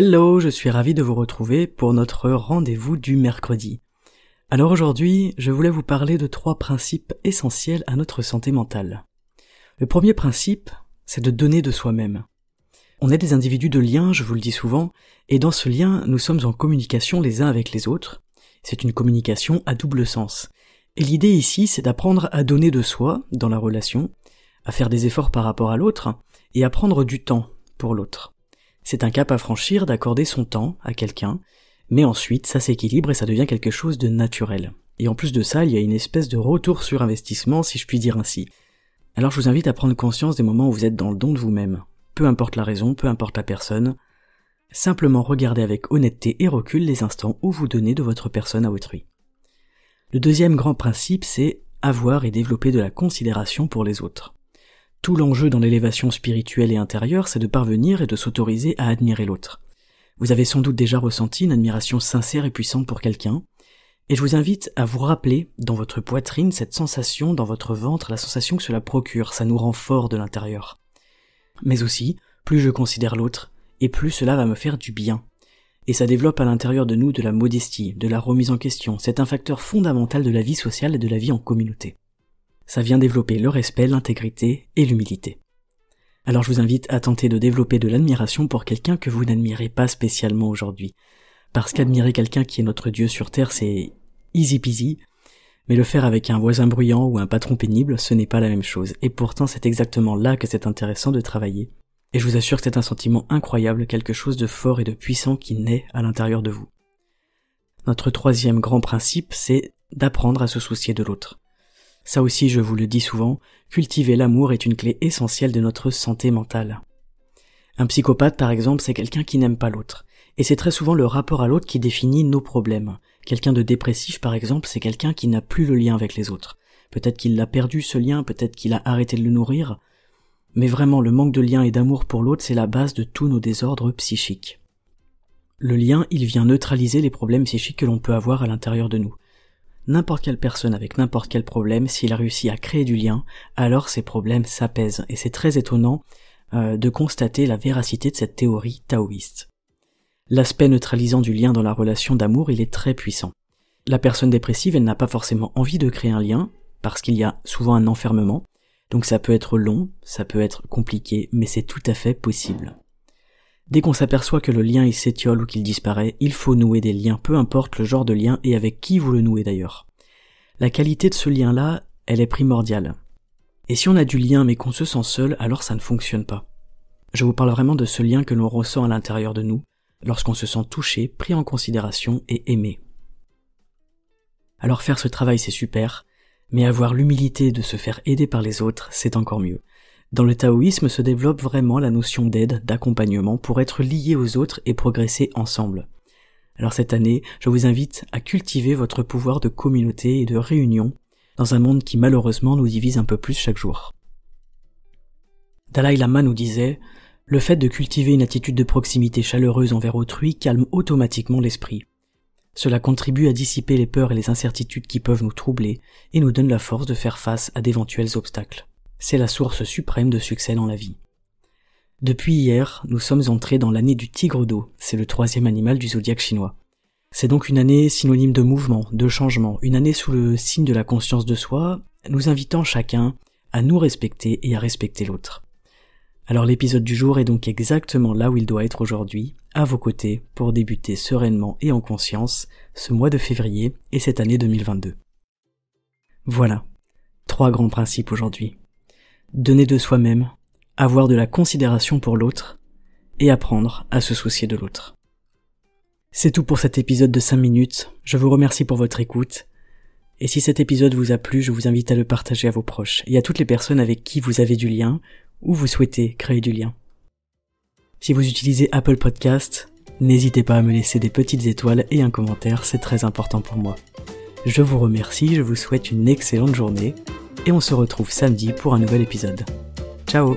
Hello, je suis ravi de vous retrouver pour notre rendez-vous du mercredi. Alors aujourd'hui, je voulais vous parler de trois principes essentiels à notre santé mentale. Le premier principe, c'est de donner de soi-même. On est des individus de lien, je vous le dis souvent, et dans ce lien, nous sommes en communication les uns avec les autres. C'est une communication à double sens. Et l'idée ici, c'est d'apprendre à donner de soi dans la relation, à faire des efforts par rapport à l'autre, et à prendre du temps pour l'autre. C'est un cap à franchir d'accorder son temps à quelqu'un, mais ensuite ça s'équilibre et ça devient quelque chose de naturel. Et en plus de ça, il y a une espèce de retour sur investissement, si je puis dire ainsi. Alors je vous invite à prendre conscience des moments où vous êtes dans le don de vous-même. Peu importe la raison, peu importe la personne, simplement regardez avec honnêteté et recul les instants où vous donnez de votre personne à autrui. Le deuxième grand principe, c'est avoir et développer de la considération pour les autres. Tout l'enjeu dans l'élévation spirituelle et intérieure, c'est de parvenir et de s'autoriser à admirer l'autre. Vous avez sans doute déjà ressenti une admiration sincère et puissante pour quelqu'un, et je vous invite à vous rappeler dans votre poitrine cette sensation, dans votre ventre, la sensation que cela procure, ça nous rend fort de l'intérieur. Mais aussi, plus je considère l'autre, et plus cela va me faire du bien. Et ça développe à l'intérieur de nous de la modestie, de la remise en question, c'est un facteur fondamental de la vie sociale et de la vie en communauté ça vient développer le respect, l'intégrité et l'humilité. Alors je vous invite à tenter de développer de l'admiration pour quelqu'un que vous n'admirez pas spécialement aujourd'hui. Parce qu'admirer quelqu'un qui est notre Dieu sur Terre, c'est easy peasy, mais le faire avec un voisin bruyant ou un patron pénible, ce n'est pas la même chose. Et pourtant, c'est exactement là que c'est intéressant de travailler. Et je vous assure que c'est un sentiment incroyable, quelque chose de fort et de puissant qui naît à l'intérieur de vous. Notre troisième grand principe, c'est d'apprendre à se soucier de l'autre. Ça aussi, je vous le dis souvent, cultiver l'amour est une clé essentielle de notre santé mentale. Un psychopathe, par exemple, c'est quelqu'un qui n'aime pas l'autre. Et c'est très souvent le rapport à l'autre qui définit nos problèmes. Quelqu'un de dépressif, par exemple, c'est quelqu'un qui n'a plus le lien avec les autres. Peut-être qu'il l'a perdu ce lien, peut-être qu'il a arrêté de le nourrir. Mais vraiment, le manque de lien et d'amour pour l'autre, c'est la base de tous nos désordres psychiques. Le lien, il vient neutraliser les problèmes psychiques que l'on peut avoir à l'intérieur de nous n'importe quelle personne avec n'importe quel problème, s'il a réussi à créer du lien, alors ces problèmes s'apaisent. Et c'est très étonnant euh, de constater la véracité de cette théorie taoïste. L'aspect neutralisant du lien dans la relation d'amour, il est très puissant. La personne dépressive, elle n'a pas forcément envie de créer un lien, parce qu'il y a souvent un enfermement, donc ça peut être long, ça peut être compliqué, mais c'est tout à fait possible. Dès qu'on s'aperçoit que le lien il s'étiole ou qu'il disparaît, il faut nouer des liens, peu importe le genre de lien et avec qui vous le nouez d'ailleurs. La qualité de ce lien-là, elle est primordiale. Et si on a du lien mais qu'on se sent seul, alors ça ne fonctionne pas. Je vous parle vraiment de ce lien que l'on ressent à l'intérieur de nous, lorsqu'on se sent touché, pris en considération et aimé. Alors faire ce travail c'est super, mais avoir l'humilité de se faire aider par les autres, c'est encore mieux. Dans le taoïsme se développe vraiment la notion d'aide, d'accompagnement pour être lié aux autres et progresser ensemble. Alors cette année, je vous invite à cultiver votre pouvoir de communauté et de réunion dans un monde qui malheureusement nous divise un peu plus chaque jour. Dalai Lama nous disait Le fait de cultiver une attitude de proximité chaleureuse envers autrui calme automatiquement l'esprit. Cela contribue à dissiper les peurs et les incertitudes qui peuvent nous troubler et nous donne la force de faire face à d'éventuels obstacles c'est la source suprême de succès dans la vie. Depuis hier, nous sommes entrés dans l'année du tigre d'eau, c'est le troisième animal du zodiaque chinois. C'est donc une année synonyme de mouvement, de changement, une année sous le signe de la conscience de soi, nous invitant chacun à nous respecter et à respecter l'autre. Alors l'épisode du jour est donc exactement là où il doit être aujourd'hui, à vos côtés, pour débuter sereinement et en conscience ce mois de février et cette année 2022. Voilà, trois grands principes aujourd'hui donner de soi-même, avoir de la considération pour l'autre, et apprendre à se soucier de l'autre. C'est tout pour cet épisode de 5 minutes, je vous remercie pour votre écoute, Et si cet épisode vous a plu, je vous invite à le partager à vos proches et à toutes les personnes avec qui vous avez du lien ou vous souhaitez créer du lien. Si vous utilisez Apple Podcast, n'hésitez pas à me laisser des petites étoiles et un commentaire, c'est très important pour moi. Je vous remercie, je vous souhaite une excellente journée et on se retrouve samedi pour un nouvel épisode. Ciao